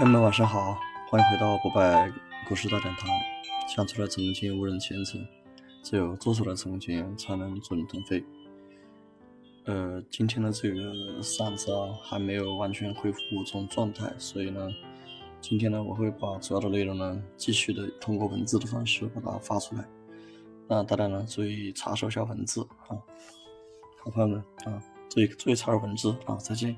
朋友们，晚上好，欢迎回到博败故事大讲堂。想出来曾经无人前程，只有做出来曾经才能准腾飞。呃，今天的这个嗓子啊，还没有完全恢复这种状态，所以呢，今天呢，我会把主要的内容呢，继续的通过文字的方式把它发出来。那大家呢，注意查收一下文字啊，好朋友们啊，注意注意查收文字啊，再见。